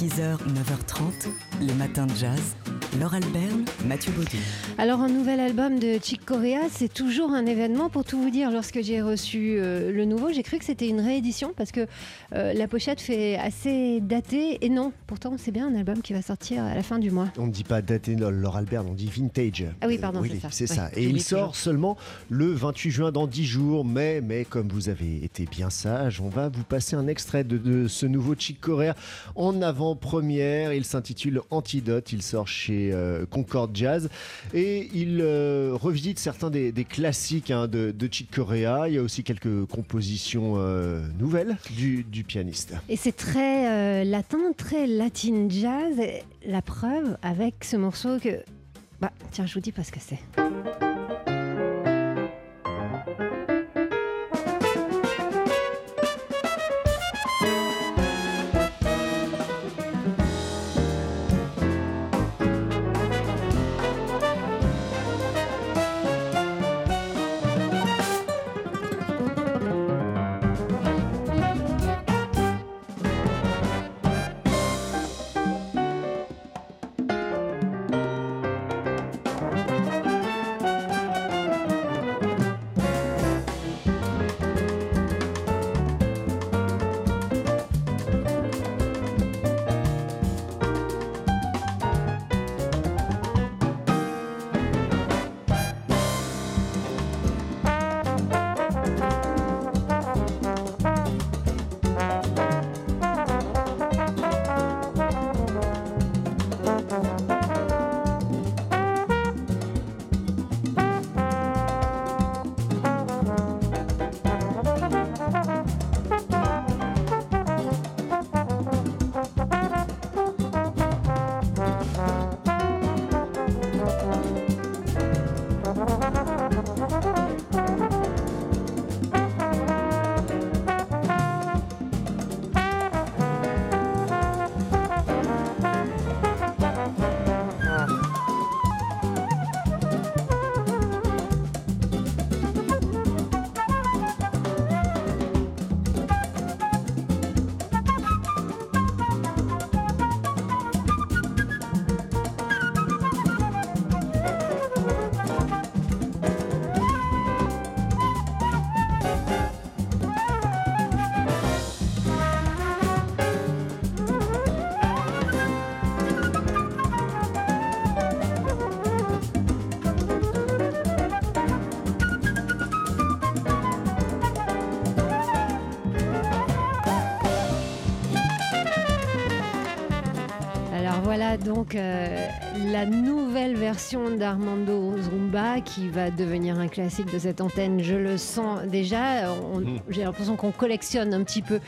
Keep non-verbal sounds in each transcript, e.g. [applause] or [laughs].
6h, 9h30, les matins de jazz. Laure Alberne, Mathieu Baudou. Alors, un nouvel album de Chick Corea, c'est toujours un événement. Pour tout vous dire, lorsque j'ai reçu euh, le nouveau, j'ai cru que c'était une réédition parce que euh, la pochette fait assez daté. Et non, pourtant, c'est bien un album qui va sortir à la fin du mois. On ne dit pas daté Laure Alberne, on dit vintage. Ah oui, pardon, Euh, c'est ça. c'est Ouais, ça. Et il sort toujours. seulement le 28 juin dans 10 jours. Mais, mais comme vous avez été bien sage, on va vous passer un extrait de, de ce nouveau Chick Corea en avant-première. Il s'intitule Antidote. Il sort chez euh, Concorde Jazz. Et il euh, revisite certains des, classiques hein, de, de Chick Corea. Il y a aussi quelques compositions euh, nouvelles du, du pianiste. Et c'est très euh, latin, très latin jazz. La preuve avec ce morceau que. Bah, tiens, je vous dis pas ce que c'est. Voilà donc euh, la nouvelle version d'Armando Zumba qui va devenir un classique de cette antenne. Je le sens déjà. Mhm. J'ai l'impression qu'on collectionne un petit peu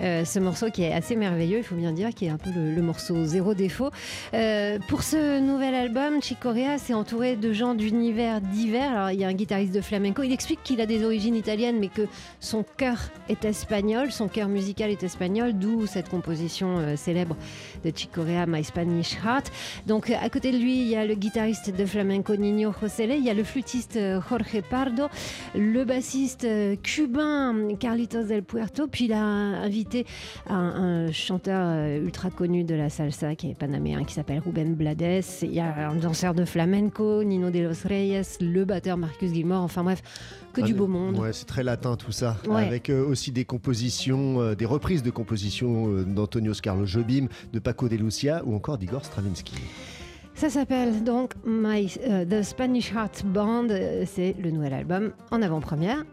euh, ce morceau qui est assez merveilleux, il faut bien dire, qui est un peu le, le morceau zéro défaut. Euh, pour ce nouvel album, Chick Corea s'est entouré de gens d'univers divers. Alors il y a un guitariste de flamenco. Il explique qu'il a des origines italiennes, mais que son cœur est espagnol, son cœur musical est espagnol, d'où cette composition célèbre de Chick Corea, My Spanish Donc à côté de lui, il y a le guitariste de flamenco Nino Josele, il y a le flûtiste euh, Jorge Pardo, le bassiste euh, cubain Carlitos del Puerto, puis il a invité un, un chanteur euh, ultra connu de la salsa qui est panaméen qui s'appelle Ruben Blades. Il y a un danseur de flamenco, Nino de los Reyes, le batteur Marcus Gilmore, enfin bref, que du Ah, beau monde. Ouais, c'est très latin tout ça. Ouais. Avec euh, aussi des compositions, euh, des reprises de compositions euh, d'Antonio Scarlo Jobim, de Paco de Lucia ou encore d'Igor Stravinsky. Ça s'appelle donc My, The Spanish Heart Band. C'est le nouvel album en avant-première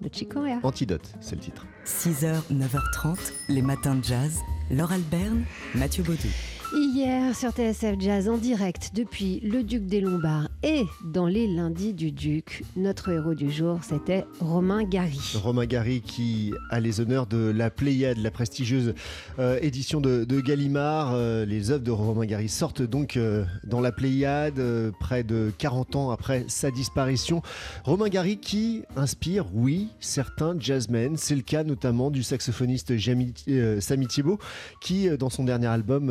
de Chick Corea. Antidote, c'est le titre. 6h, 9h30, les matins de jazz. Laure Alberne, Mathieu Baudou. Hier sur TSF Jazz en direct depuis le Duc des Lombards et dans les lundis du Duc, notre héros du jour c'était Romain Gary. Romain Gary qui a les honneurs de la Pléiade, la prestigieuse euh, édition de, Gallimard. Euh, les œuvres de Romain Gary sortent donc euh, dans la Pléiade près de 40 ans après sa disparition. Romain Gary qui inspire, oui, certains jazzmen. C'est le cas notamment du saxophoniste euh, Samy Thiebaud qui, dans son dernier album,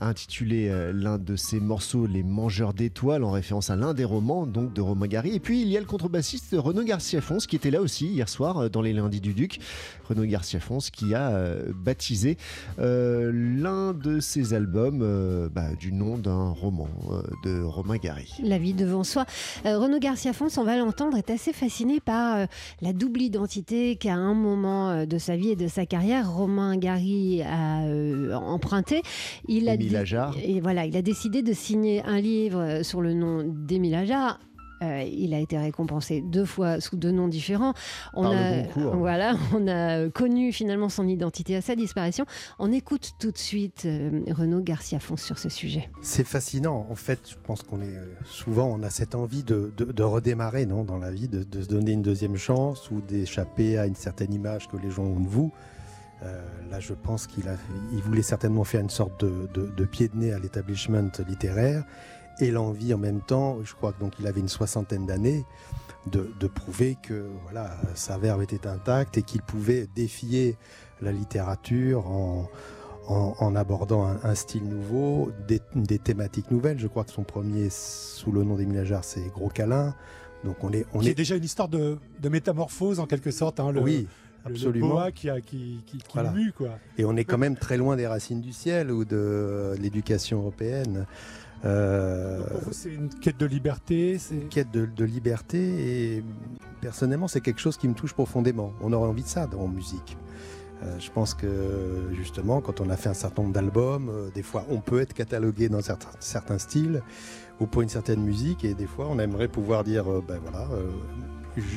a intitulé l'un de ses morceaux Les Mangeurs d'étoiles en référence à l'un des romans donc de Romain Gary. Et puis il y a le contrebassiste Renaud Garcia Fons qui était là aussi hier soir euh, dans les lundis du Duc. Renaud Garcia Fons qui a euh, baptisé euh, l'un de ses albums bah, du nom d'un roman de Romain Gary. La vie devant soi. Renaud Garcia Fons, on va l'entendre, est assez fasciné par la double identité qu'à un moment de sa vie et de sa carrière, Romain Gary a emprunté. Il a, et voilà, il a décidé de signer un livre sur le nom d'Émile Ajar euh, il a été récompensé deux fois sous deux noms différents. On a, voilà, [laughs] on a connu finalement son identité à sa disparition. On écoute tout de suite euh, Renaud Garcia Fons sur ce sujet. C'est fascinant. En fait, je pense qu'on est souvent, on a cette envie de, redémarrer non, dans la vie, de, se donner une deuxième chance ou d'échapper à une certaine image que les gens ont de vous. Euh, là, je pense qu'il il voulait certainement faire une sorte de, de pied de nez à l'établissement littéraire et l'envie en même temps, je crois qu'il avait une soixantaine d'années, de, prouver que voilà, sa verve était intacte et qu'il pouvait défier la littérature en, en, abordant un, style nouveau, des, thématiques nouvelles. Je crois que son premier, sous le nom d'Émile Ajar, c'est Gros Câlin. Donc on est, on est... déjà une histoire de, métamorphose en quelque sorte. Hein, le, oui, absolument. Le qui, a, qui, qui, quoi. Et on est quand même très loin des racines du ciel ou de l'éducation européenne. Euh, c'est une quête de liberté Une quête de, liberté et personnellement c'est quelque chose qui me touche profondément. On aurait envie de ça dans musique. Euh, je pense que justement, quand on a fait un certain nombre d'albums, euh, des fois on peut être catalogué dans certains, certains, styles ou pour une certaine musique, et des fois on aimerait pouvoir dire, ben voilà,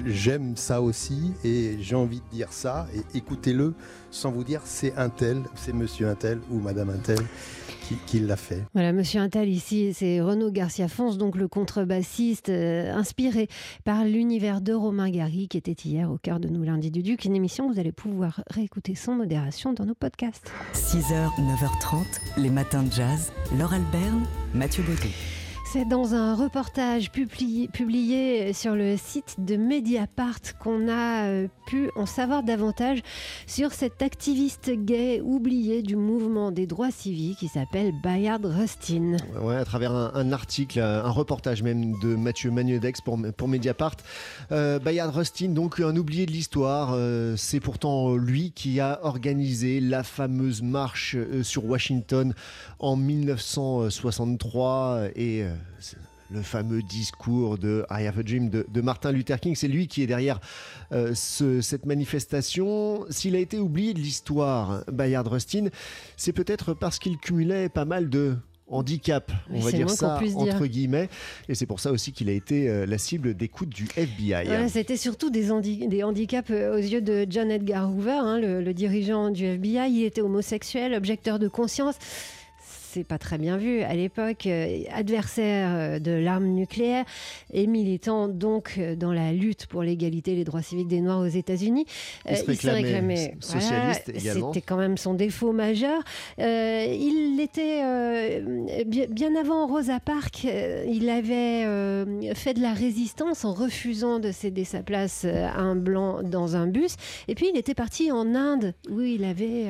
j'aime ça aussi et j'ai envie de dire ça et écoutez-le sans vous dire c'est un tel, c'est monsieur un tel ou madame un tel qui, l'a fait. Voilà, monsieur un tel ici, c'est Renaud Garcia Fons, donc le contrebassiste euh, inspiré par l'univers de Romain Gary qui était hier au cœur de nous lundi du Duc, une émission que vous allez pouvoir réécouter sans modération dans nos podcasts. 6h, 9h30, les matins de jazz, Laure Alberne, Mathieu Baudou. C'est dans un reportage publié, sur le site de Mediapart qu'on a euh, pu en savoir davantage sur cet activiste gay oublié du mouvement des droits civiques qui s'appelle Bayard Rustin. Ouais, à travers un, article, un reportage même de Mathieu Magnedex pour, Mediapart. Euh, Bayard Rustin, donc un oublié de l'histoire, euh, c'est pourtant lui qui a organisé la fameuse marche sur Washington en 1963 et le fameux discours de I Have a Dream de, Martin Luther King. C'est lui qui est derrière euh, cette manifestation. S'il a été oublié de l'histoire, Bayard Rustin, c'est peut-être parce qu'il cumulait pas mal de handicap, on va dire ça entre guillemets. Et c'est pour ça aussi qu'il a été euh, la cible d'écoute du FBI. C'était surtout des, des, handicaps euh, aux yeux de John Edgar Hoover, hein, le, dirigeant du FBI. Il était homosexuel, objecteur de conscience c'est pas très bien vu à l'époque, euh, adversaire euh, de l'arme nucléaire et militant donc euh, dans la lutte pour l'égalité et les droits civiques des Noirs aux États-Unis. il, se réclamait socialiste C'était quand même son défaut majeur. il était bien avant Rosa Parks, il avait fait de la résistance en refusant de céder sa place à un blanc dans un bus. Et puis il était parti en Inde où il avait,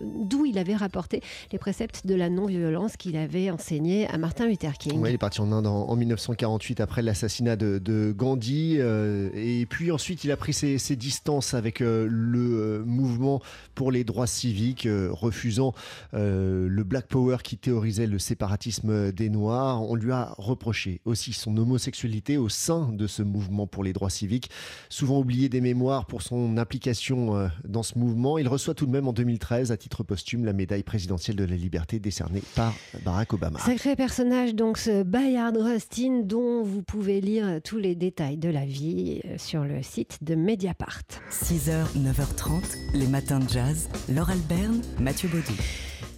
d'où il avait rapporté les préceptes de la non violence qu'il avait enseigné à Martin Luther King. il est parti en Inde en, 1948 après l'assassinat de, Gandhi. Euh, et puis ensuite, il a pris ses, distances avec euh, le euh, mouvement pour les droits civiques, refusant le Black Power qui théorisait le séparatisme des Noirs. On lui a reproché aussi son homosexualité au sein de ce mouvement pour les droits civiques. Souvent oublié des mémoires pour son implication dans ce mouvement, il reçoit tout de même en 2013, à titre posthume, la médaille présidentielle de la liberté décernée par Barack Obama. Sacré personnage, donc ce Bayard Rustin, dont vous pouvez lire tous les détails de la vie euh, sur le site de Mediapart. 6h, 9h30, les matins de jazz. Laure Alberne, Mathieu Baudou.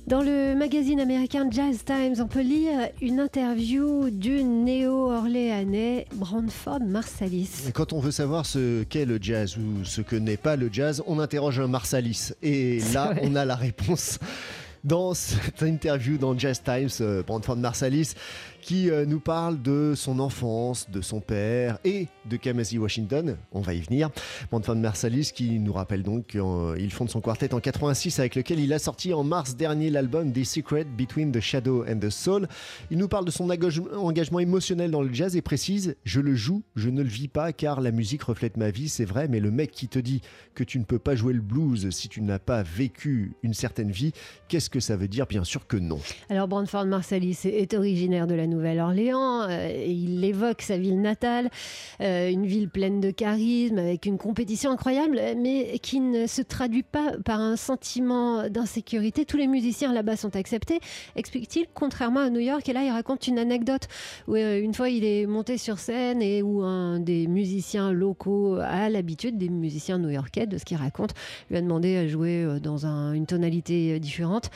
Dans le magazine américain Jazz Times, on peut lire une interview du néo-orléanais Branford Marsalis. Quand on veut savoir ce qu'est le jazz ou ce que n'est pas le jazz, on interroge un Marsalis. Et là, on a la réponse dans cette interview dans Jazz Times, euh, Brandford Marsalis, qui euh, nous parle de son enfance, de son père et de Kamasi Washington. On va y venir. Brandon Marsalis qui nous rappelle donc qu'il fonde son quartet en 86 avec lequel il a sorti en mars dernier l'album The Secret Between the Shadow and the Soul. Il nous parle de son engagement émotionnel dans le jazz et précise Je le joue, je ne le vis pas car la musique reflète ma vie, c'est vrai, mais le mec qui te dit que tu ne peux pas jouer le blues si tu n'as pas vécu une certaine vie, qu'est-ce que ça veut dire? Bien sûr que non. Alors Brandford Marsalis est originaire de la Nouvelle-Orléans, euh, il évoque sa ville natale, euh, une ville pleine de charisme, avec une compétition incroyable, mais qui ne se traduit pas par un sentiment d'insécurité. Tous les musiciens là-bas sont acceptés, explique-t-il, contrairement à New York. Et là, il raconte une anecdote où euh, une fois il est monté sur scène et où un des musiciens locaux a l'habitude, des musiciens new-yorkais, de ce qu'il raconte, lui a demandé à jouer dans une tonalité différente.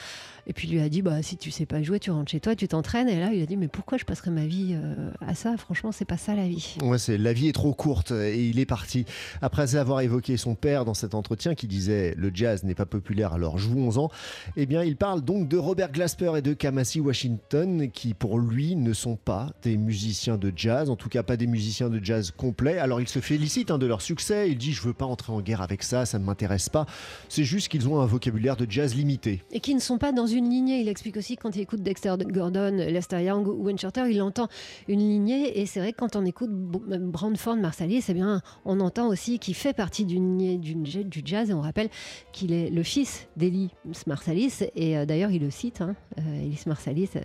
Et puis lui a dit bah si tu sais pas jouer, tu rentres chez toi, tu t'entraînes. Et là il a dit mais pourquoi je passerais ma vie euh, à ça? Franchement c'est pas ça la vie. Ouais c'est la vie est trop courte et il est parti. Après avoir évoqué son père dans cet entretien qui disait le jazz n'est pas populaire alors jouons-en. Eh bien il parle donc de Robert Glasper et de Kamasi Washington qui pour lui ne sont pas des musiciens de jazz, en tout cas pas des musiciens de jazz complets. Alors il se félicite hein, de leur succès. Il dit je veux pas entrer en guerre avec ça, ça ne m'intéresse pas. C'est juste qu'ils ont un vocabulaire de jazz limité et qui ne sont pas dans une lignée. Il explique aussi quand il écoute Dexter Gordon, Lester Young ou Winchester, il entend une lignée. Et c'est vrai que quand on écoute Brandford Marsalis, eh bien, on entend aussi qu'il fait partie d'une lignée du jazz. Et on rappelle qu'il est le fils d'Elis Marsalis. Et euh, d'ailleurs, il le cite, hein, euh, Elis Marsalis. Euh,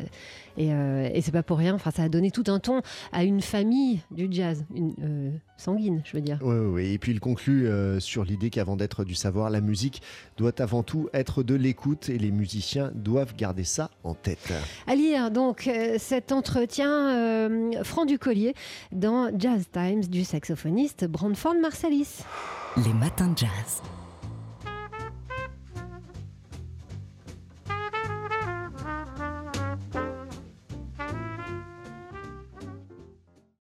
et, et c'est pas pour rien. Enfin, ça a donné tout un ton à une famille du jazz, une, sanguine, je veux dire. Oui, oui. Et puis il conclut sur l'idée qu'avant d'être du savoir, la musique doit avant tout être de l'écoute et les musiciens doivent garder ça en tête. À lire donc euh, cet entretien euh, franc du collier dans Jazz Times du saxophoniste Brandford Marsalis. Les matins de jazz.